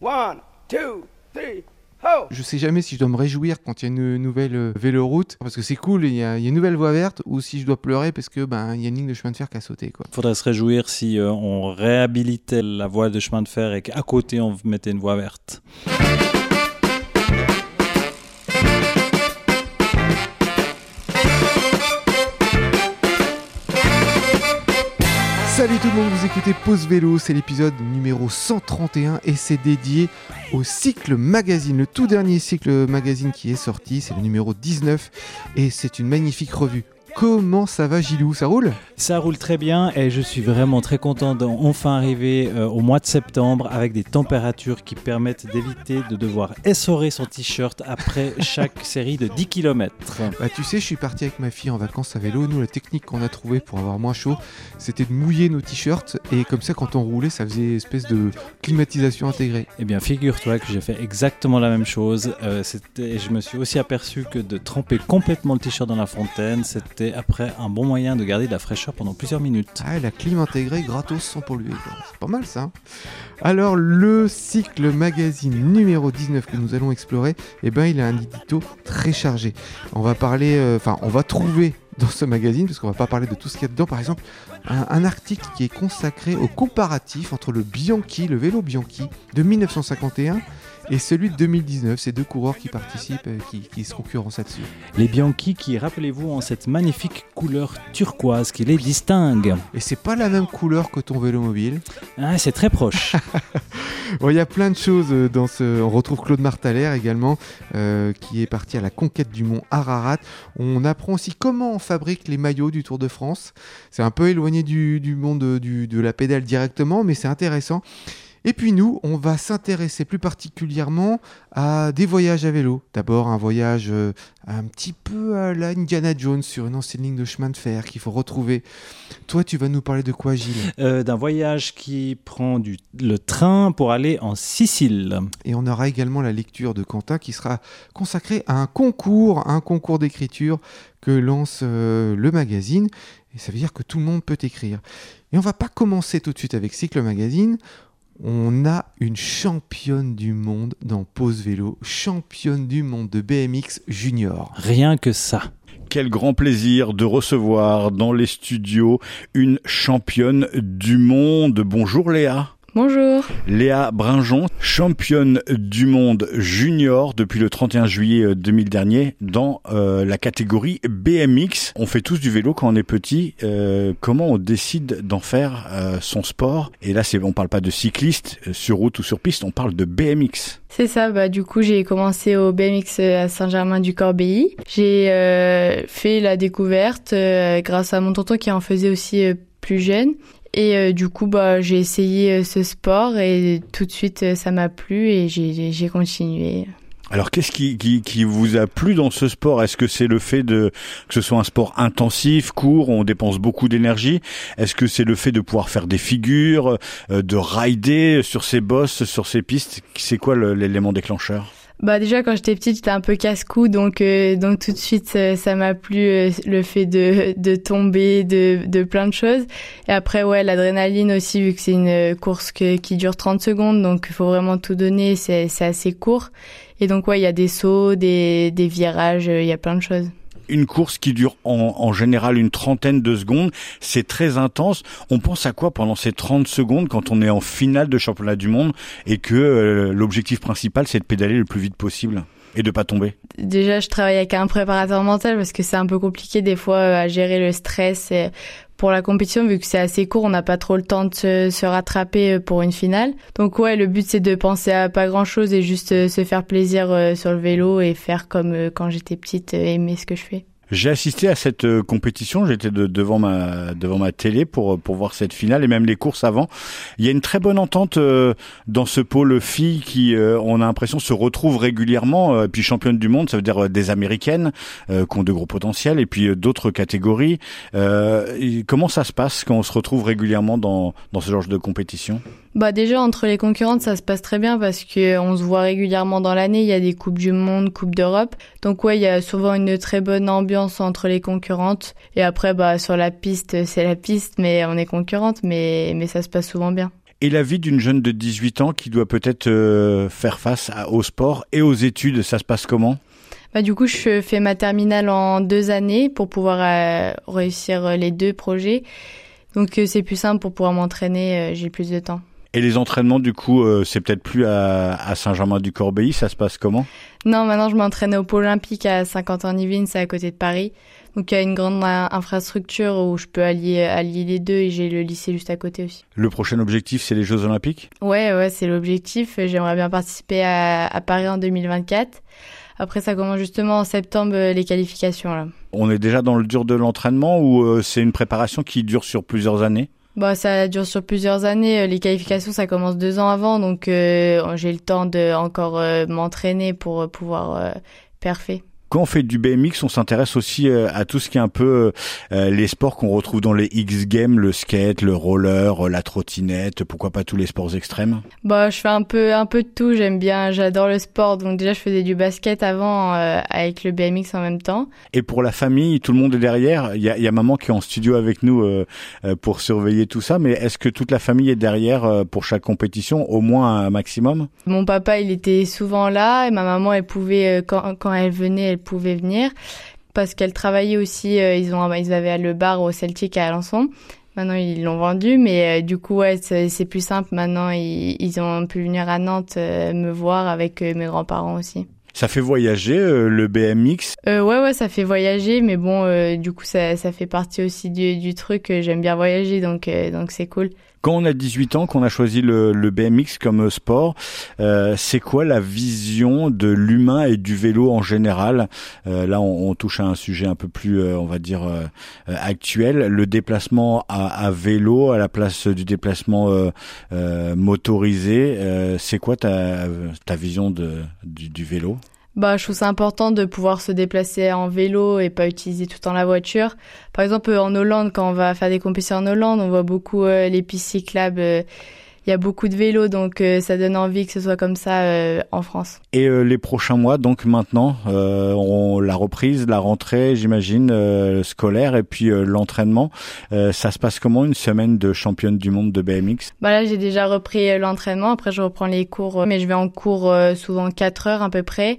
One, two, three, ho! Je sais jamais si je dois me réjouir quand il y a une nouvelle euh, véloroute, parce que c'est cool, il y, a, il y a une nouvelle voie verte, ou si je dois pleurer parce que ben il y a une ligne de chemin de fer qui a sauté. Quoi. faudrait se réjouir si euh, on réhabilitait la voie de chemin de fer et qu'à côté on mettait une voie verte. Salut tout le monde, vous écoutez Pause Vélo, c'est l'épisode numéro 131 et c'est dédié au cycle magazine, le tout dernier cycle magazine qui est sorti, c'est le numéro 19 et c'est une magnifique revue. Comment ça va Gilou? Ça roule? Ça roule très bien et je suis vraiment très content d'enfin arriver euh, au mois de septembre avec des températures qui permettent d'éviter de devoir essorer son t-shirt après chaque série de 10 km. Bah tu sais, je suis parti avec ma fille en vacances à vélo. Nous, la technique qu'on a trouvée pour avoir moins chaud, c'était de mouiller nos t-shirts et comme ça, quand on roulait, ça faisait espèce de climatisation intégrée. Eh bien, figure-toi que j'ai fait exactement la même chose. Euh, c'était- je me suis aussi aperçu que de tremper complètement le t-shirt dans la fontaine, c'était après un bon moyen de garder de la fraîcheur pendant plusieurs minutes. Ah, la clim intégrée gratos sans polluer. C'est pas mal ça. hein. Alors, le cycle magazine numéro 19 que nous allons explorer, eh ben, il a un édito très chargé. On va parler, euh, enfin, on va trouver dans ce magazine, parce qu'on va pas parler de tout ce qu'il y a dedans, par exemple, un, un article qui est consacré au comparatif entre le Bianchi, le vélo Bianchi de 1951 et celui de 2019. Ces deux coureurs qui participent, euh, qui, qui se concurrencent là-dessus. Les Bianchi qui, rappelez-vous, ont cette magnifique couleur turquoise qui les distingue. Et c'est pas la même couleur que ton vélo mobile. Ah, c'est très proche. Bon, il y a plein de choses euh, dans ce. On retrouve Claude Martalère également, euh, qui est parti à la conquête du mont Ararat. On apprend aussi comment on fabrique les maillots du Tour de France. C'est un peu éloigné du, du monde du- de la pédale directement, mais c'est intéressant. Et puis nous, on va s'intéresser plus particulièrement à des voyages à vélo. D'abord un voyage euh, un petit peu à la Indiana Jones sur une ancienne ligne de chemin de fer qu'il faut retrouver. Toi, tu vas nous parler de quoi, Gilles? Euh, D'un voyage qui prend du, le train pour aller en Sicile. Et on aura également la lecture de Quentin qui sera consacrée à un concours, un concours d'écriture que lance euh, le magazine. Et ça veut dire que tout le monde peut écrire. Et on va pas commencer tout de suite avec Cycle Magazine. On a une championne du monde dans Pause Vélo, championne du monde de BMX junior. Rien que ça. Quel grand plaisir de recevoir dans les studios une championne du monde. Bonjour Léa. Bonjour. Léa Brinjon, championne du monde junior depuis le 31 juillet euh, 2000 dernier dans euh, la catégorie BMX. On fait tous du vélo quand on est petit. Euh, comment on décide d'en faire euh, son sport? Et là, c'est on parle pas de cycliste euh, sur route ou sur piste, on parle de BMX. C'est ça, bah du coup j'ai commencé au BMX à Saint-Germain-du-Corbéis. J'ai euh, fait la découverte euh, grâce à mon tonton qui en faisait aussi euh, plus jeune. Et euh, du coup bah j'ai essayé euh, ce sport et tout de suite euh, ça m'a plu et j'ai j'ai continué. Alors, qu'est-ce qui, qui, qui vous a plu dans ce sport? Est-ce que c'est le fait de que ce soit un sport intensif, court, on dépense beaucoup d'énergie? Est-ce que c'est le fait de pouvoir faire des figures, euh, de rider sur ces bosses, sur ces pistes? C'est quoi l'élément déclencheur? Bah déjà quand j'étais petite j'étais un peu casse-cou donc euh, donc tout de suite ça ça m'a plu euh, le fait de de tomber de de plein de choses et après ouais l'adrénaline aussi vu que c'est une euh, course que- qui dure 30 secondes donc il faut vraiment tout donner c'est c'est assez court et donc ouais il y a des sauts des des virages euh, il y a plein de choses. Une course qui dure en, en général une trentaine de secondes, c'est très intense. On pense à quoi pendant ces 30 secondes quand on est en finale de championnat du monde et que euh, l'objectif principal c'est de pédaler le plus vite possible et de pas tomber? Déjà, je travaille avec un préparateur mental parce que c'est un peu compliqué des fois euh, à gérer le stress. Et pour la compétition, vu que c'est assez court, on n'a pas trop le temps de se, se rattraper euh, pour une finale. Donc ouais, le but c'est de penser à pas grand chose et juste euh, se faire plaisir euh, sur le vélo et faire comme quand j'étais petite, aimer ce que je fais. J'ai assisté à cette euh, compétition, j'étais de- devant ma devant ma télé pour pour voir cette finale et même les courses avant. Il y a une très bonne entente euh, dans ce pôle filles qui euh, on a l'impression se retrouvent régulièrement euh, et puis championne du monde, ça veut dire euh, des américaines euh, qui ont de gros potentiels et puis euh, d'autres catégories. Euh, comment ça se passe quand on se retrouve régulièrement dans dans ce genre de compétition? Bah déjà entre les concurrentes ça se passe très bien parce que on se voit régulièrement dans l'année, il y a des coupes du monde, coupes d'Europe. Donc ouais, il y a souvent une très bonne ambiance entre les concurrentes et après bah sur la piste, c'est la piste mais on est concurrentes mais mais ça se passe souvent bien. Et la vie d'une jeune de 18 ans qui doit peut-être euh, faire face au sport et aux études, ça se passe comment? Bah, du coup, je fais ma terminale en deux années pour pouvoir euh, réussir les deux projets. Donc c'est plus simple pour pouvoir m'entraîner, j'ai plus de temps. Et les entraînements, du coup, c'est peut-être plus à, Saint-Germain-du-Corbéis, ça se passe comment? Non, maintenant je m'entraîne au Pôle Olympique à Saint-Quentin-Yvelines, c'est à côté de Paris. Donc il y a une grande infrastructure où je peux allier, allier les deux et j'ai le lycée juste à côté aussi. Le prochain objectif, c'est les Jeux Olympiques? Ouais, ouais, c'est l'objectif. J'aimerais bien participer à, Paris en 2024. Après, ça commence justement en septembre les qualifications. Là. On est déjà dans le dur de l'entraînement ou euh, c'est une préparation qui dure sur plusieurs années? Bah, ça dure sur plusieurs années. Les qualifications, ça commence deux ans avant, donc euh, j'ai le temps de encore euh, m'entraîner pour pouvoir parfait. Quand on fait du BMX, on s'intéresse aussi euh, à tout ce qui est un peu euh, les sports qu'on retrouve dans les X Games, le skate, le roller, la trottinette, pourquoi pas tous les sports extrêmes? Bah, je fais un peu un peu de tout, j'aime bien, j'adore le sport. Donc déjà, je faisais du basket avant euh, avec le BMX en même temps. Et pour la famille, tout le monde est derrière. Il y a, y a maman qui est en studio avec nous pour surveiller tout ça, mais est-ce que toute la famille est derrière pour chaque compétition, au moins un maximum? Mon papa, il était souvent là et ma maman, elle pouvait quand quand elle venait pouvait venir parce qu'elle travaillait aussi. Euh, ils ont, ils avaient le bar au Celtic à Alençon. Maintenant, ils l'ont vendu, mais euh, du coup, ouais, c'est plus simple. Maintenant, ils, ont pu venir à Nantes euh, me voir avec mes grands-parents aussi. Ça fait voyager le BMX Ouais, ouais, ça fait voyager, mais bon, du coup, ça, ça fait partie aussi du, du truc. J'aime bien voyager, donc donc c'est cool. Quand on a 18 ans, qu'on a choisi le, BMX comme sport, euh, c'est quoi la vision de l'humain et du vélo en général euh, Là, on, touche à un sujet un peu plus, euh, on va dire, actuel. Le déplacement à, vélo à la place du déplacement motorisé, c'est quoi ta, ta vision de, du vélo? Bah, je trouve ça important de pouvoir se déplacer en vélo et pas utiliser tout le temps la voiture. Par exemple, en Hollande, quand on va faire des compétitions en Hollande, on voit beaucoup euh, les pistes cyclables. Euh, il y a beaucoup de vélos, donc euh, ça donne envie que ce soit comme ça en France. Et les prochains mois, donc maintenant, on, la reprise, la rentrée, j'imagine, scolaire, et puis l'entraînement. ça se passe comment une semaine de championne du monde de BMX Bah là, j'ai déjà repris l'entraînement. Après, je reprends les cours, mais je vais en cours souvent 4 heures à peu près.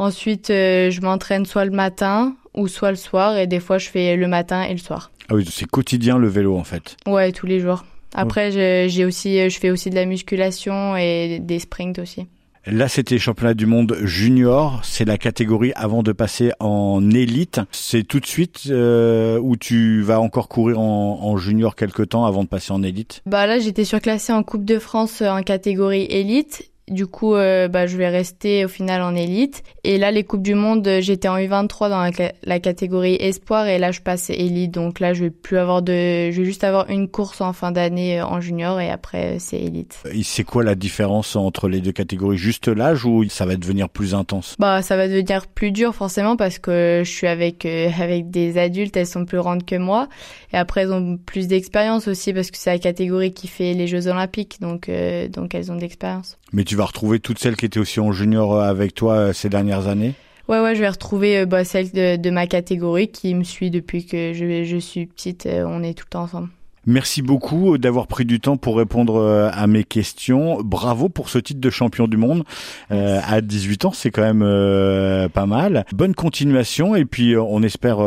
Ensuite, euh, je m'entraîne soit le matin ou soit le soir et des fois je fais le matin et le soir. Ah oui, c'est quotidien le vélo en fait. Ouais, tous les jours. Après, j'ai aussi, je fais aussi de la musculation et des sprints aussi. Là, c'était championnat du monde junior. C'est la catégorie avant de passer en élite. C'est tout de suite euh, où tu vas encore courir en, en, junior quelque temps avant de passer en élite? Bah là, j'étais surclassée en Coupe de France en catégorie élite du coup, euh, bah, je vais rester au final en élite. Et là, les Coupes du Monde, j'étais en U23 dans la, catégorie espoir et là, je passe élite. Donc là, je vais plus avoir de, je vais juste avoir une course en fin d'année euh, en junior et après, c'est élite. Et c'est quoi la différence entre les deux catégories? Juste l'âge ou ça va devenir plus intense? Bah, ça va devenir plus dur forcément parce que je suis avec euh, avec des adultes, elles sont plus grandes que moi. Et après, elles ont plus d'expérience aussi parce que c'est la catégorie qui fait les Jeux Olympiques, donc donc elles ont d'expérience. Mais tu vas retrouver toutes celles qui étaient aussi en junior euh, avec toi euh, ces dernières années? Ouais, ouais, je vais retrouver euh, bah, celle de, ma catégorie qui me suit depuis que je, je suis petite. on est tout le temps ensemble. Merci beaucoup d'avoir pris du temps pour répondre à mes questions. Bravo pour ce titre de champion du monde. à 18 ans, c'est quand même pas mal. Bonne continuation et puis on espère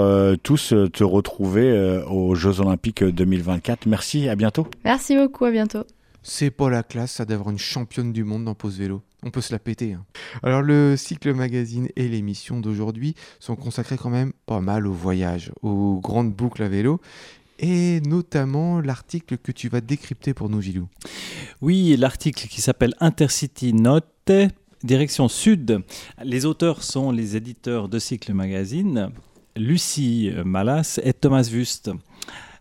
tous te retrouver aux Jeux Olympiques 2024. Merci, à bientôt. Merci beaucoup, à bientôt. C'est pas la classe, ça d'avoir une championne du monde dans Pause Vélo. On peut se la péter. Hein. Alors le cycle magazine et l'émission d'aujourd'hui sont consacrés quand même pas mal au voyage, aux grandes boucles à vélo et notamment l'article que tu vas décrypter pour nous, Gilou. Oui, l'article qui s'appelle Intercity Note, direction sud. Les auteurs sont les éditeurs de Cycle Magazine, Lucie Malas et Thomas Wust.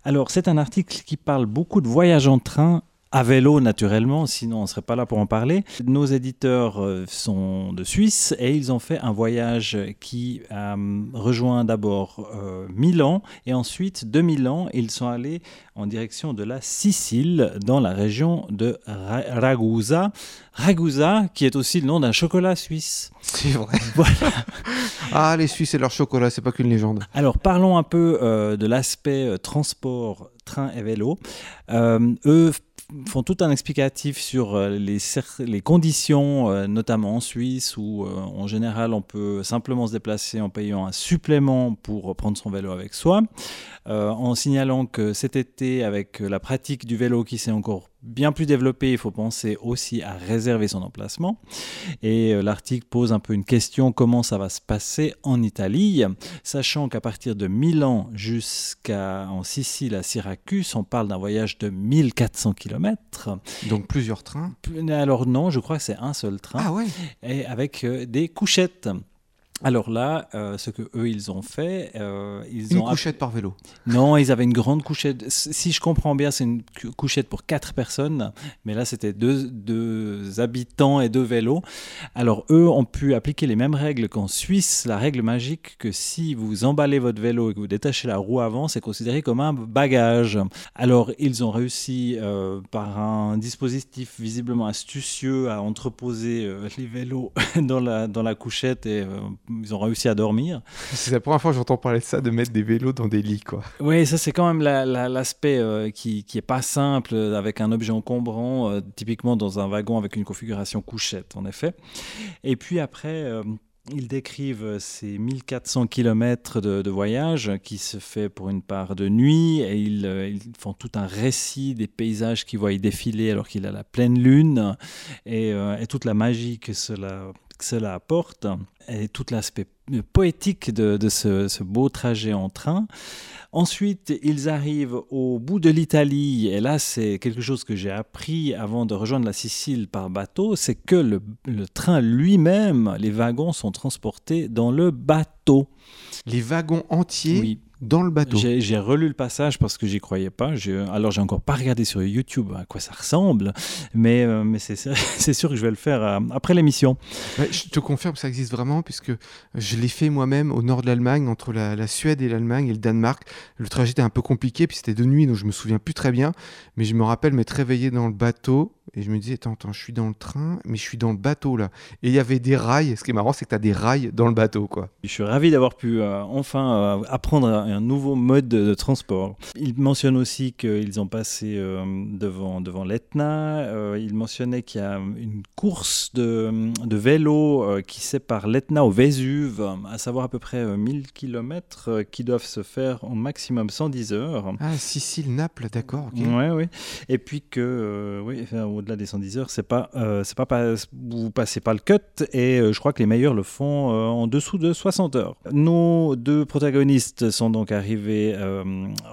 Alors, c'est un article qui parle beaucoup de voyage en train à vélo naturellement, sinon on ne serait pas là pour en parler. Nos éditeurs euh, sont de Suisse et ils ont fait un voyage qui a euh, rejoint d'abord euh, Milan et ensuite de Milan ils sont allés en direction de la Sicile dans la région de Ragusa. Ragusa qui est aussi le nom d'un chocolat suisse. C'est vrai. Voilà. ah les Suisses et leur chocolat, c'est pas qu'une légende. Alors parlons un peu de l'aspect transport train et vélo. eux font tout un explicatif sur euh, les, les conditions, euh, notamment en Suisse, où en général on peut simplement se déplacer en payant un supplément pour prendre son vélo avec soi, en signalant que cet été, avec la pratique du vélo qui s'est encore bien plus développé, il faut penser aussi à réserver son emplacement. Et euh, l'article pose un peu une question, comment ça va se passer en Italie, sachant qu'à partir de Milan jusqu'à en Sicile, à Syracuse, on parle d'un voyage de 1400 km. Donc plusieurs trains? Alors non, je crois que c'est un seul train. Ah ouais? Et avec euh, des couchettes. Alors là, euh, ce que eux ils ont fait, euh, ils une ont couchette par vélo. Non, ils avaient une grande couchette. Si je comprends bien, c'est une couchette pour quatre personnes, mais là c'était deux, deux, habitants et deux vélos. Alors eux ont pu appliquer les mêmes règles qu'en Suisse. La règle magique que si vous emballez votre vélo et que vous détachez la roue avant, c'est considéré comme un bagage. Alors ils ont réussi euh, par un dispositif visiblement astucieux à entreposer les vélos dans la dans la couchette et ils ont réussi à dormir. C'est la première fois que j'entends parler de ça, de mettre des vélos dans des lits, quoi. Oui, ça c'est quand même l'aspect euh, qui, qui est pas simple avec un objet encombrant, euh, typiquement dans un wagon avec une configuration couchette, en effet. Et puis après. Euh, ils décrivent ces 1400 km de, voyage qui se fait pour une part de nuit et ils, ils font tout un récit des paysages qu'ils voient défiler alors qu'il a la pleine lune et, et, toute la magie que cela, cela apporte et tout l'aspect poétique de, ce, beau trajet en train. Ensuite, ils arrivent au bout de l'Italie, et là, c'est quelque chose que j'ai appris avant de rejoindre la Sicile par bateau, c'est que le, le train lui-même, les wagons sont transportés dans le bateau. Les wagons entiers oui dans le bateau. J'ai relu le passage parce que j'y croyais pas. Alors j'ai encore pas regardé sur YouTube à quoi ça ressemble, mais, euh, mais c'est sûr que je vais le faire euh, après l'émission. je te confirme que ça existe vraiment puisque je l'ai fait moi-même au nord de l'Allemagne, entre la, la Suède et l'Allemagne et le Danemark. Le trajet était un peu compliqué, puis c'était de nuit, donc je me souviens plus très bien, mais je me rappelle m'être réveillé dans le bateau et je me disais, attends, attends, je suis dans le train, mais je suis dans le bateau là. Et il y avait des rails. Ce qui est marrant, c'est que tu as des rails dans le bateau, quoi. Je suis ravi d'avoir pu euh, enfin euh, un nouveau mode de, transport. Il mentionne aussi qu'ils ont passé euh, devant, devant l'Etna. il mentionnait qu'il y a une course de, de vélo qui sépare l'Etna au Vésuve, à savoir à peu près 1000 km qui doivent se faire en maximum 110 heures. Ah, Sicile, Naples, d'accord. Oui, oui. Et puis que, oui, au-delà des 110 heures, c'est pas, euh, c'est pas, pas, vous passez pas le cut et euh, je crois que les meilleurs le font euh, en dessous de 60 heures. Nos deux protagonistes sont donc arrivés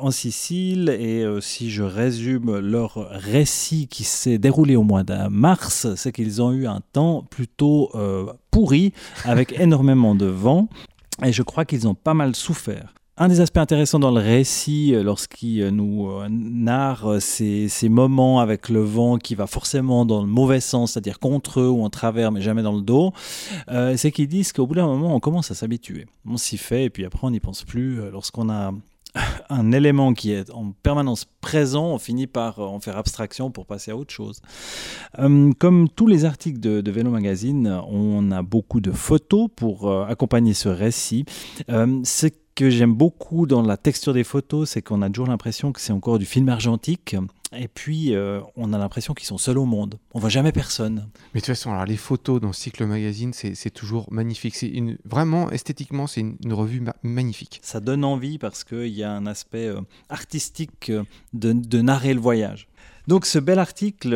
en Sicile et si je résume leur récit qui s'est déroulé au mois de mars, c'est qu'ils ont eu un temps plutôt pourri avec énormément de vent. Et je crois qu'ils ont pas mal souffert. Un des aspects intéressants dans le récit, euh, lorsqu'il euh, nous euh, narre ces, ces, moments avec le vent qui va forcément dans le mauvais sens, c'est-à-dire contre eux ou en travers, mais jamais dans le dos, c'est qu'ils disent qu'au bout d'un moment, on commence à s'habituer. On s'y fait et puis après, on n'y pense plus. Lorsqu'on a un élément qui est en permanence présent, on finit par en faire abstraction pour passer à autre chose. comme tous les articles de, de, Vélo Magazine, on a beaucoup de photos pour accompagner ce récit. c'est que j'aime beaucoup dans la texture des photos, c'est qu'on a toujours l'impression que c'est encore du film argentique. Et puis, euh, on a l'impression qu'ils sont seuls au monde. On voit jamais personne. Mais de toute façon, alors, les photos dans Cycle Magazine, c'est toujours magnifique. C'est une, vraiment, esthétiquement, c'est une, revue magnifique. Ça donne envie parce qu'il y a un aspect euh, artistique euh, de, de, narrer le voyage. Donc, ce bel article,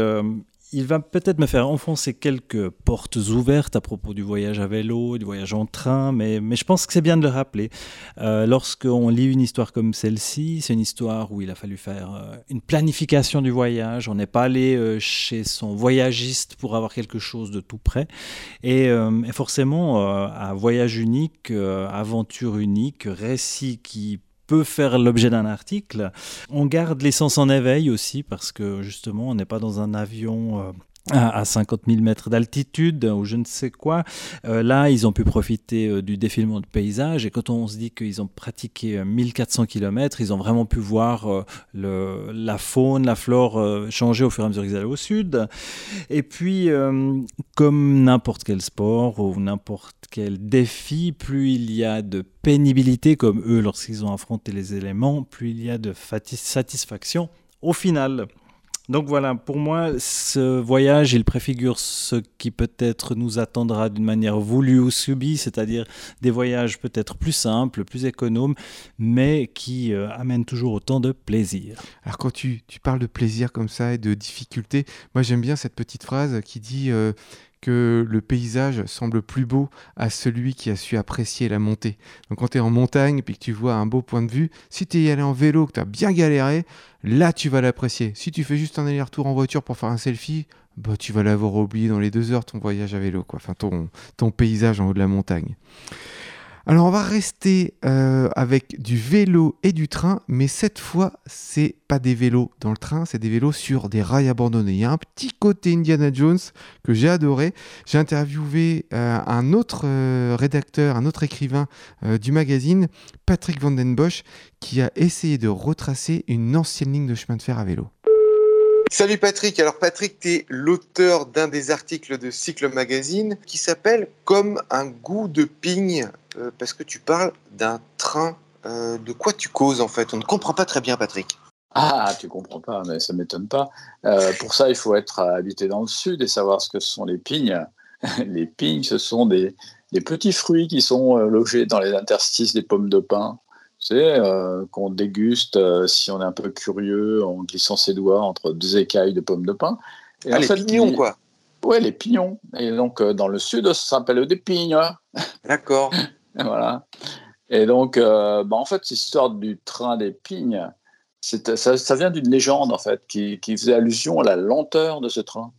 il va peut-être me faire enfoncer quelques portes ouvertes à propos du voyage à vélo, du voyage en train, mais, je pense que c'est bien de le rappeler. Euh, Lorsqu'on lit une histoire comme celle-ci, c'est une histoire où il a fallu faire euh, une planification du voyage. On n'est pas allé euh, chez son voyagiste pour avoir quelque chose de tout près. Et, et forcément, un voyage unique, aventure unique, récit qui peut faire l'objet d'un article. On garde l'essence en éveil aussi parce que justement on n'est pas dans un avion euh, à 50 000 mètres d'altitude ou je ne sais quoi. Euh, là, ils ont pu profiter euh, du défilement de paysage et quand on se dit qu'ils ont pratiqué 1400 km, ils ont vraiment pu voir le, la faune, la flore changer au fur et à mesure qu'ils allaient au sud. Et puis, comme n'importe quel sport ou n'importe quel défi, plus il y a de pénibilité, comme eux lorsqu'ils ont affronté les éléments, plus il y a de satisfaction au final. Donc voilà, pour moi, ce voyage, il préfigure ce qui peut-être nous attendra d'une manière voulue ou subie, c'est-à-dire des voyages peut-être plus simples, plus économes, mais qui euh, amènent toujours autant de plaisir. Alors quand tu, tu, parles de plaisir comme ça et de difficulté, moi j'aime bien cette petite phrase qui dit euh, que le paysage semble plus beau à celui qui a su apprécier la montée. Donc quand tu es en montagne et que tu vois un beau point de vue, si tu es allé en vélo, que tu as bien galéré, là tu vas l'apprécier. Si tu fais juste un aller-retour en voiture pour faire un selfie, bah, tu vas l'avoir oublié dans les deux heures ton voyage à vélo, quoi. Enfin ton, ton paysage en haut de la montagne. Alors on va rester euh, avec du vélo et du train, mais cette fois c'est pas des vélos dans le train, c'est des vélos sur des rails abandonnés. Il y a un petit côté Indiana Jones que j'ai adoré. J'ai interviewé euh, un autre euh, rédacteur, un autre écrivain du magazine, Patrick Vandenbosch, qui a essayé de retracer une ancienne ligne de chemin de fer à vélo. Salut Patrick, alors Patrick, tu es l'auteur d'un des articles de Cycle Magazine qui s'appelle Comme un goût de pigne, euh, parce que tu parles d'un train. Euh, de quoi tu causes en fait? On ne comprend pas très bien Patrick. Ah, tu comprends pas, mais ça m'étonne pas. Euh, pour ça, il faut être habité dans le sud et savoir ce que sont les pignes. les pignes, ce sont des, des petits fruits qui sont logés dans les interstices des pommes de pin sais, euh, qu'on déguste euh, si on est un peu curieux en glissant ses doigts entre deux écailles de pommes de pin. Et ah, les pignons, quoi. Oui, les pignons. Et donc, euh, dans le sud, ça s'appelle des pignes. D'accord. voilà. Et donc, bah, en fait, l'histoire du train des pignes, ça, ça, vient d'une légende, en fait, qui, qui, faisait allusion à la lenteur de ce train.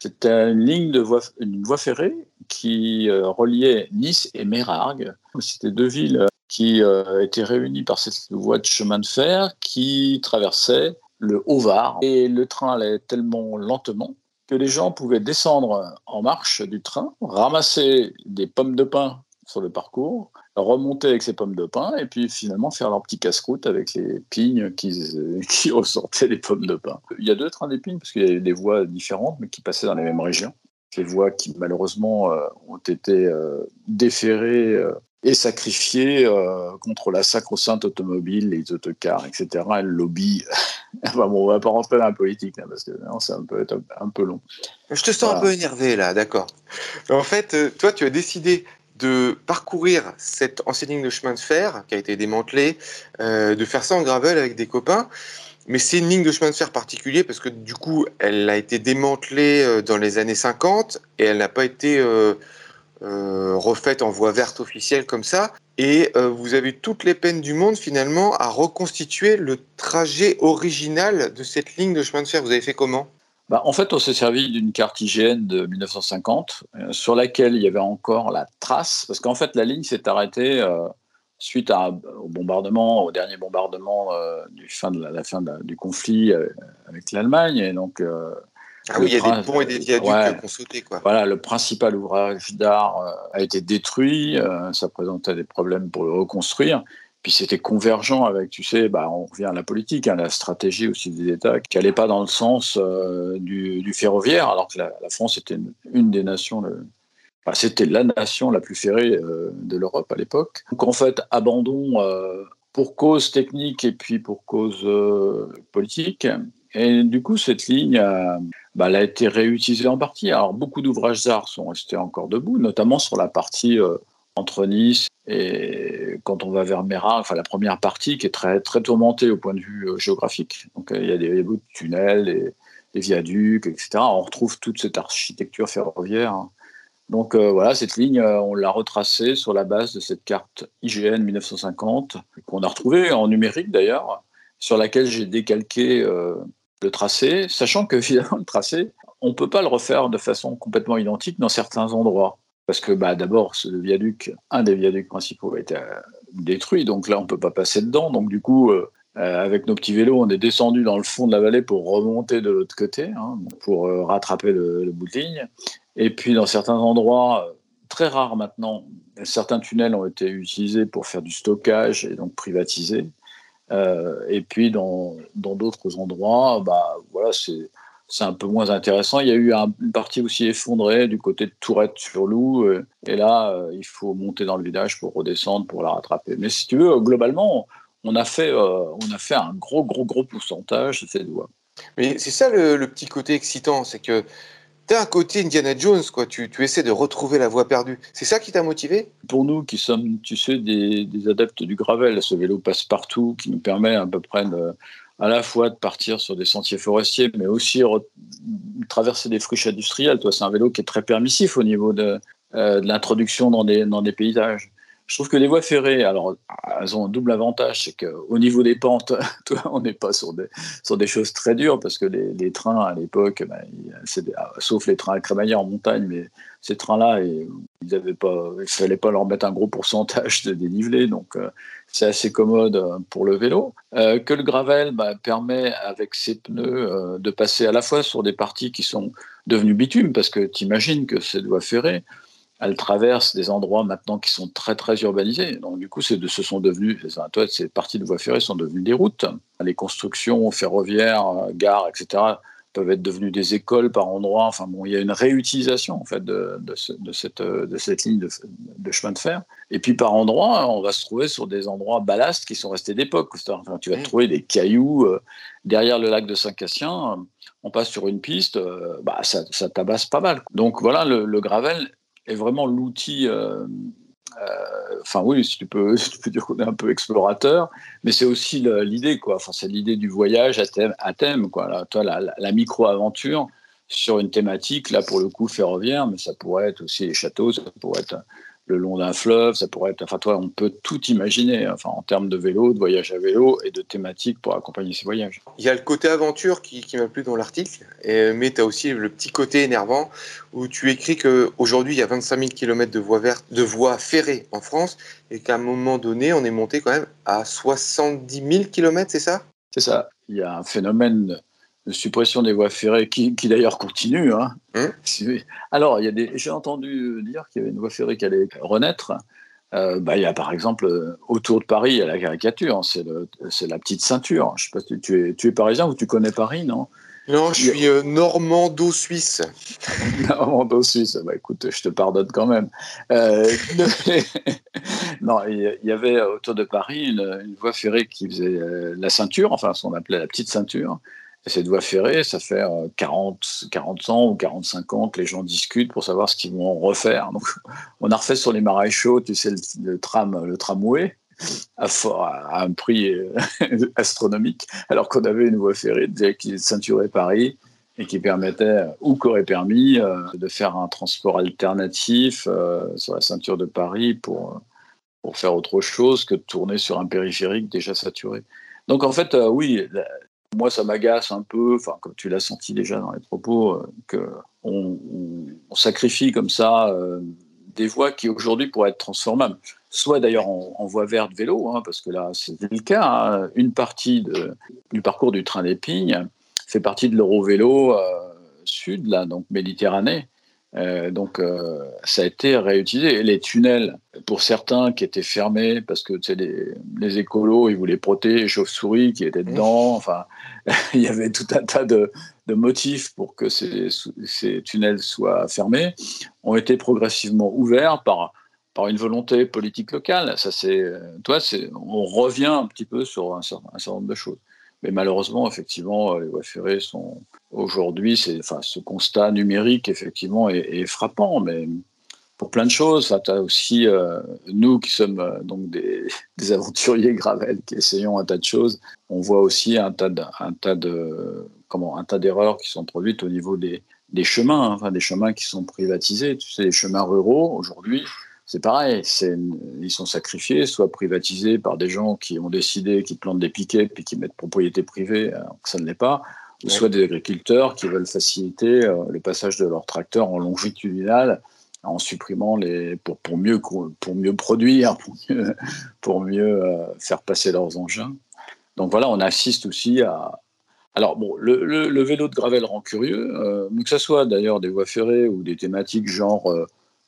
C'était une ligne de voie, une voie ferrée qui reliait Nice et Mérargues. C'était deux villes qui euh, étaient réunis par cette voie de chemin de fer qui traversait le Haut-Var. Et le train allait tellement lentement que les gens pouvaient descendre en marche du train, ramasser des pommes de pin sur le parcours, remonter avec ces pommes de pin et puis finalement faire leur petit casse-croûte avec les pignes qui, qui ressortaient les pommes de pin. Il y a deux trains d'épines parce qu'il y a des voies différentes mais qui passaient dans les mêmes régions. Ces voies qui malheureusement euh, ont été euh, déférées et sacrifié euh, contre la sacro-sainte automobile, les autocars, etc. Et le lobby. enfin bon, on va pas rentrer dans la politique, là, parce que ça peut être un peu long. Je te sens un peu énervé, là, d'accord. En fait, euh, toi, tu as décidé de parcourir cette ancienne ligne de chemin de fer qui a été démantelée, euh, de faire ça en gravel avec des copains. Mais c'est une ligne de chemin de fer particulier parce que du coup, elle a été démantelée dans les années 50 et elle n'a pas été euh, refaite en voie verte officielle comme ça. Et euh, vous avez toutes les peines du monde finalement à reconstituer le trajet original de cette ligne de chemin de fer. Vous avez fait comment? Bah, en fait, on s'est servi d'une carte IGN de 1950 euh, sur laquelle il y avait encore la trace, parce qu'en fait, la ligne s'est arrêtée suite au bombardement, au dernier bombardement du fin de la, fin du conflit avec l'Allemagne. Et donc, ah oui, il y a des ponts et des viaducs ouais, qui ont sauté. Quoi. Voilà, le principal ouvrage d'art euh, a été détruit. Euh, ça présentait des problèmes pour le reconstruire. Puis c'était convergent avec, tu sais, bah, on revient à la politique, à hein, la stratégie aussi des États, qui n'allait pas dans le sens euh, du, ferroviaire, alors que la, France était une, des nations, enfin, c'était la nation la plus ferrée de l'Europe à l'époque. Donc en fait, abandon pour cause technique et puis pour cause politique. Et du coup, cette ligne, bah, elle a été réutilisée en partie. Alors, beaucoup d'ouvrages d'art sont restés encore debout, notamment sur la partie euh, entre Nice et quand on va vers Méra, enfin la première partie qui est très, très tourmentée au point de vue euh, géographique. Donc, euh, il y a des, bouts de tunnels, et, des viaducs, etc. On retrouve toute cette architecture ferroviaire. Hein. Donc voilà, cette ligne, on l'a retracée sur la base de cette carte IGN 1950, qu'on a retrouvée en numérique d'ailleurs, sur laquelle j'ai décalqué le tracé, sachant que finalement le tracé, on ne peut pas le refaire de façon complètement identique dans certains endroits. Parce que bah, d'abord, ce viaduc, un des viaducs principaux a été euh, détruit, donc là on ne peut pas passer dedans. Donc du coup, euh, euh, avec nos petits vélos, on est descendu dans le fond de la vallée pour remonter de l'autre côté, hein, pour rattraper le, le, bout de ligne. Et puis dans certains endroits, très rares maintenant, certains tunnels ont été utilisés pour faire du stockage et donc privatisés. Euh, et puis dans d'autres endroits, bah, voilà, c'est un peu moins intéressant. Il y a eu une partie aussi effondrée du côté de Tourette-sur-Loup. Euh, et là, euh, il faut monter dans le village pour redescendre, pour la rattraper. Mais si tu veux, globalement, on a fait, on a fait un gros, gros, gros pourcentage de cette voie. Mais c'est ça le, petit côté excitant, c'est que tu as un côté Indiana Jones, quoi. Tu, tu, essaies de retrouver la voie perdue. C'est ça qui t'a motivé? Pour nous qui sommes, tu sais, des, adeptes du gravel, ce vélo passe partout, qui nous permet à peu près à la fois de partir sur des sentiers forestiers, mais aussi traverser des friches industrielles. Toi, c'est un vélo qui est très permissif au niveau de, euh, de l'introduction dans des, dans des paysages. Je trouve que les voies ferrées, alors, elles ont un double avantage, c'est qu'au niveau des pentes, on n'est pas sur des, sur des choses très dures, parce que les, trains, à l'époque, ben, sauf les trains à crémaillère en montagne, mais ces trains-là, il ne fallait pas leur mettre un gros pourcentage de dénivelé, donc euh, c'est assez commode euh, pour le vélo. Euh, que le gravel bah, permet, avec ses pneus, de passer à la fois sur des parties qui sont devenues bitume, parce que tu imagines que ces voies ferrées, elle traverse des endroits maintenant qui sont très très urbanisés. Donc du coup, c'est de, ce sont devenus, toi, ces parties de voies ferrées sont devenues des routes. Les constructions ferroviaires, gares, etc. peuvent être devenues des écoles par endroits. Enfin bon, il y a une réutilisation en fait de, de, cette, de cette ligne de, de, chemin de fer. Et puis par endroits, on va se trouver sur des endroits ballasts qui sont restés d'époque. Enfin, tu vas trouver des cailloux euh, derrière le lac de Saint-Cassien. On passe sur une piste, euh, bah, ça, ça, tabasse pas mal. Donc voilà, le, le gravel est vraiment l'outil. Euh, euh, enfin oui, si tu peux, tu peux dire qu'on est un peu explorateur, mais c'est aussi l'idée quoi. Enfin c'est l'idée du voyage à thème, à thème quoi. Là, toi la, la micro-aventure sur une thématique là pour le coup ferroviaire, mais ça pourrait être aussi les châteaux, ça pourrait être le long d'un fleuve, ça pourrait être. Enfin, toi, on peut tout imaginer, enfin, en termes de vélo, de voyage à vélo et de thématiques pour accompagner ces voyages. Il y a le côté aventure qui, qui m'a plu dans l'article, mais tu as aussi le petit côté énervant où tu écris qu'aujourd'hui, il y a 25 000 km de voies, vertes, de voies ferrées en France et qu'à un moment donné, on est monté quand même à 70 000 km, c'est ça? C'est ça. Il y a un phénomène de suppression des voies ferrées, qui, d'ailleurs continue. Hein. Hein Alors, il y a des, j'ai entendu dire qu'il y avait une voie ferrée qui allait renaître. Euh, bah, il y a par exemple euh, autour de Paris, il y a la caricature, hein, c'est, c'est la petite ceinture. Je sais pas si tu es, tu es parisien ou tu connais Paris, non? Non, je suis euh, normando-suisse. normando-suisse, bah, écoute, je te pardonne quand même. non, il y avait autour de Paris une, une voie ferrée qui faisait la ceinture, enfin, ce qu'on appelait la petite ceinture, cette voie ferrée, ça fait 40, 40 ans ou 45 ans que les gens discutent pour savoir ce qu'ils vont refaire. Donc, on a refait sur les maréchaux, tu sais, le, tram, le tramway, à, un prix euh, astronomique, alors qu'on avait une voie ferrée qui ceinturait Paris et qui permettait, ou qu'aurait permis, euh, de faire un transport alternatif euh, sur la ceinture de Paris pour, pour faire autre chose que de tourner sur un périphérique déjà saturé. Donc en fait, oui, moi, ça m'agace un peu, enfin, comme tu l'as senti déjà dans les propos, euh, qu'on on, sacrifie comme ça euh, des voies qui aujourd'hui pourraient être transformables. Soit d'ailleurs en, voie verte vélo, hein, parce que là, c'est le cas. Hein. Une partie du parcours du train d'Épingle fait partie de l'Eurovélo euh, Sud, là, donc Méditerranée. Euh, donc, euh, ça a été réutilisé. les tunnels, pour certains qui étaient fermés, parce que les, les écolos, ils voulaient protéger les chauves-souris qui étaient dedans. Enfin, il y avait tout un tas de, de motifs pour que ces, ces, tunnels soient fermés, ont été progressivement ouverts par, par une volonté politique locale. Ça, c'est, toi, c'est, on revient un petit peu sur un certain, un certain nombre de choses. Mais malheureusement, effectivement, les voies ferrées sont, Aujourd'hui, enfin, ce constat numérique, effectivement, est, frappant, mais pour plein de choses. Tu as aussi euh, nous qui sommes euh, donc des, aventuriers Gravel qui essayons un tas de choses. On voit aussi un tas un tas de comment un tas d'erreurs qui sont produites au niveau des, des chemins, hein, enfin des chemins qui sont privatisés. Tu sais, les chemins ruraux aujourd'hui, c'est pareil. Ils sont sacrifiés, soit privatisés par des gens qui ont décidé qu'ils plantent des piquets puis qui mettent propriété privée, alors que ça ne l'est pas ou soit des agriculteurs qui veulent faciliter euh, le passage de leurs tracteurs en longitudinal en supprimant les pour, pour mieux pour mieux produire pour mieux, pour mieux euh, faire passer leurs engins donc voilà on assiste aussi à alors bon le, le, vélo de gravel rend curieux euh, que ce soit d'ailleurs des voies ferrées ou des thématiques genre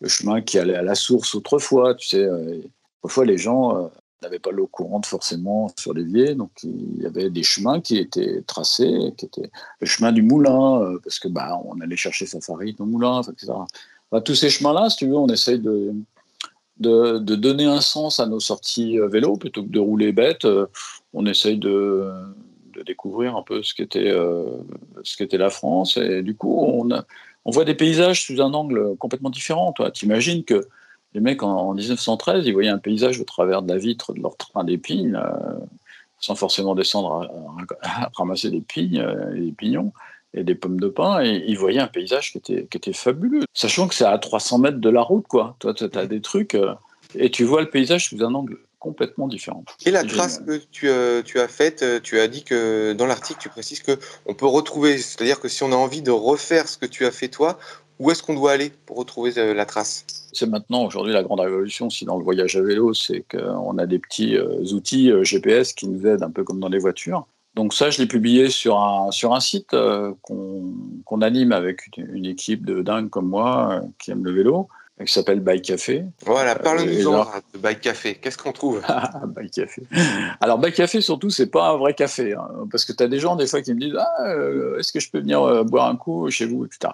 le chemin qui allait à la source autrefois tu sais autrefois les gens n'avait pas l'eau courante forcément sur l'évier, donc il y avait des chemins qui étaient tracés, qui étaient le chemin du moulin, euh, parce que bah, on allait chercher sa farine au moulin, etc. tous ces chemins-là, si tu veux, on essaye de, de, donner un sens à nos sorties euh, vélo plutôt que de rouler bête. Euh, on essaye de, de découvrir un peu ce qu'était ce qu'était la France. Et du coup, on, a, on voit des paysages sous un angle complètement différent. Toi, t'imagines que les mecs en, 1913, ils voyaient un paysage au travers de la vitre de leur train d'épines, sans forcément descendre à, ramasser des pignes, des pignons et des pommes de pin, et ils voyaient un paysage qui était, fabuleux. Sachant que c'est à 300 mètres de la route, quoi. Toi, tu as des trucs, et tu vois le paysage sous un angle complètement différent. Et la trace que tu, euh, tu, as faite, euh, tu as dit que dans l'article, tu précises que on peut retrouver, c'est-à-dire que si on a envie de refaire ce que tu as fait toi, où est-ce qu'on doit aller pour retrouver euh, la trace? C'est maintenant, aujourd'hui, la grande révolution, si dans le voyage à vélo, c'est qu'on a des petits outils GPS qui nous aident un peu comme dans les voitures. Donc ça, je l'ai publié sur un, sur un site qu'on anime avec une, une, équipe de dingue comme moi qui aime le vélo qui s'appelle Bike Café. Voilà, parle-nous-en de Bike Café. Qu'est-ce qu'on trouve? Bike Café. Alors, Bike Café, surtout, c'est pas un vrai café. Hein, parce que tu as des gens, des fois, qui me disent ah, euh, Est-ce que je peux venir euh, boire un coup chez vous etc.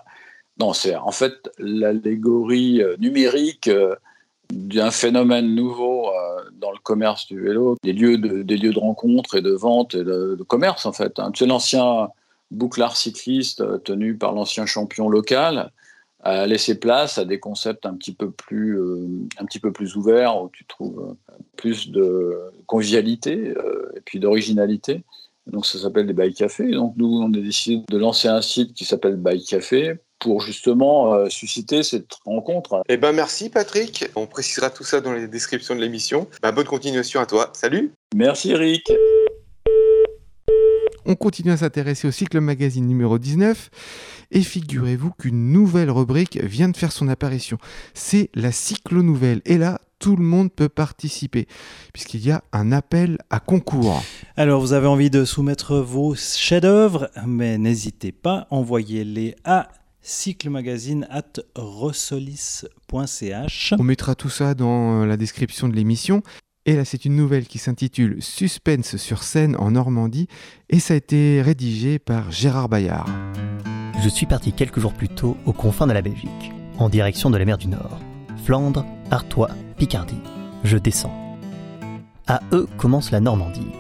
Non, c'est en fait l'allégorie euh, numérique d'un phénomène nouveau dans le commerce du vélo, des lieux de, des lieux de rencontre et de vente et de, commerce, en fait. Hein. Tu sais, l'ancien bouclard cycliste tenu par l'ancien champion local à laisser place à des concepts un petit peu plus, euh, un petit peu plus ouverts, où tu trouves euh, plus de convivialité euh, et puis d'originalité. Donc ça s'appelle des bike cafés. Donc nous, on a décidé de lancer un site qui s'appelle Bike Café pour justement susciter cette rencontre. Eh ben merci Patrick. On précisera tout ça dans les descriptions de l'émission. Ben, bonne continuation à toi. Salut. Merci Eric. On continue à s'intéresser au cycle magazine numéro 19 et figurez-vous qu'une nouvelle rubrique vient de faire son apparition. C'est la cyclo-nouvelle. Et là, tout le monde peut participer, puisqu'il y a un appel à concours. Alors, vous avez envie de soumettre vos chefs-d'œuvre, mais n'hésitez pas, envoyez-les à cyclemagazine at ressolis.ch. On mettra tout ça dans la description de l'émission. Et là, c'est une nouvelle qui s'intitule Suspense sur scène en Normandie et ça a été rédigé par Gérard Bayard. Je suis parti quelques jours plus tôt aux confins de la Belgique, en direction de la mer du Nord. Flandre, Artois, Picardie. Je descends. À eux commence la Normandie.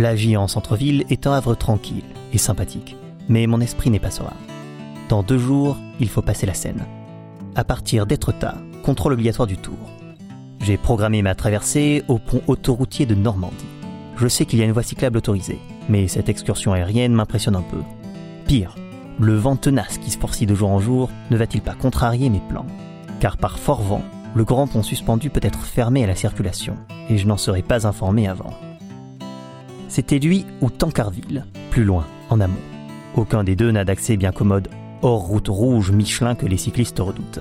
La en centre-ville est un havre tranquille et sympathique, mais mon esprit n'est pas serein. Dans deux jours, il faut passer la Seine. À partir d'Étretat, contrôle obligatoire du Tour. J'ai programmé ma traversée au pont autoroutier de Normandie. Je sais qu'il y a une voie cyclable autorisée, mais cette excursion aérienne m'impressionne un peu. Pire, le vent tenace qui se poursuit de jour en jour ne va-t-il pas contrarier mes plans? Car par fort vent, le grand pont suspendu peut être fermé à la circulation, et je n'en serais pas informé avant. C'était lui ou Tancarville, plus loin, en amont. Aucun des deux n'a d'accès bien commode, hors route rouge Michelin que les cyclistes redoutent.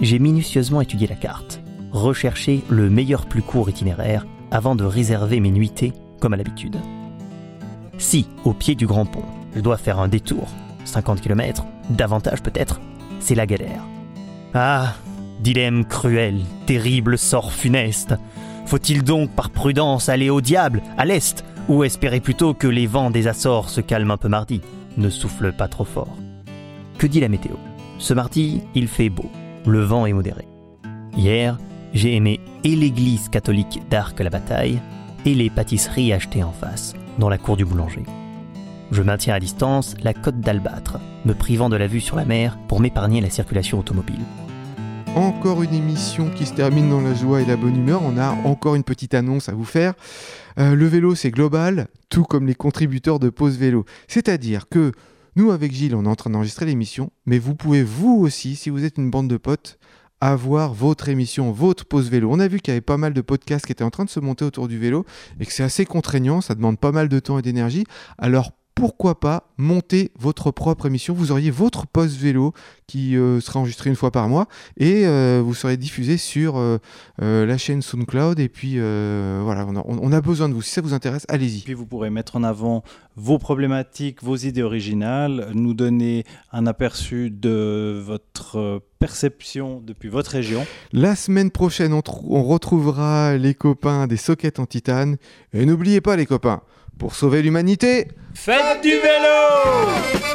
J'ai minutieusement étudié la carte rechercher le meilleur plus court itinéraire avant de réserver mes nuitées comme à l'habitude. Si, au pied du grand pont, je dois faire un détour, 50 km, davantage peut-être, c'est la galère. Ah, dilemme cruel, terrible sort funeste. Faut-il donc par prudence aller au diable, à l'est, ou espérer plutôt que les vents des Açores se calment un peu mardi, ne soufflent pas trop fort Que dit la météo? Ce mardi, il fait beau, le vent est modéré. Hier, j'ai aimé et l'église catholique d'Arc-la-Bataille et les pâtisseries achetées en face, dans la cour du boulanger. Je maintiens à distance la côte d'Albâtre, me privant de la vue sur la mer pour m'épargner la circulation automobile. Encore une émission qui se termine dans la joie et la bonne humeur. On a encore une petite annonce à vous faire. Euh, le vélo, c'est global, tout comme les contributeurs de Pause Vélo. C'est-à-dire que nous, avec Gilles, on est en train d'enregistrer l'émission, mais vous pouvez, vous aussi, si vous êtes une bande de potes, avoir votre émission, votre pause vélo. On a vu qu'il y avait pas mal de podcasts qui étaient en train de se monter autour du vélo et que c'est assez contraignant, ça demande pas mal de temps et d'énergie. Alors pourquoi pas monter votre propre émission Vous auriez votre post vélo qui euh, sera enregistré une fois par mois et euh, vous serez diffusé sur euh, la chaîne SoundCloud. Et puis voilà, on a, besoin de vous. Si ça vous intéresse, allez-y. Puis vous pourrez mettre en avant vos problématiques, vos idées originales, nous donner un aperçu de votre perception depuis votre région. La semaine prochaine, on, on retrouvera les copains des sockets en titane. Et n'oubliez pas les copains, pour sauver l'humanité, faites du vélo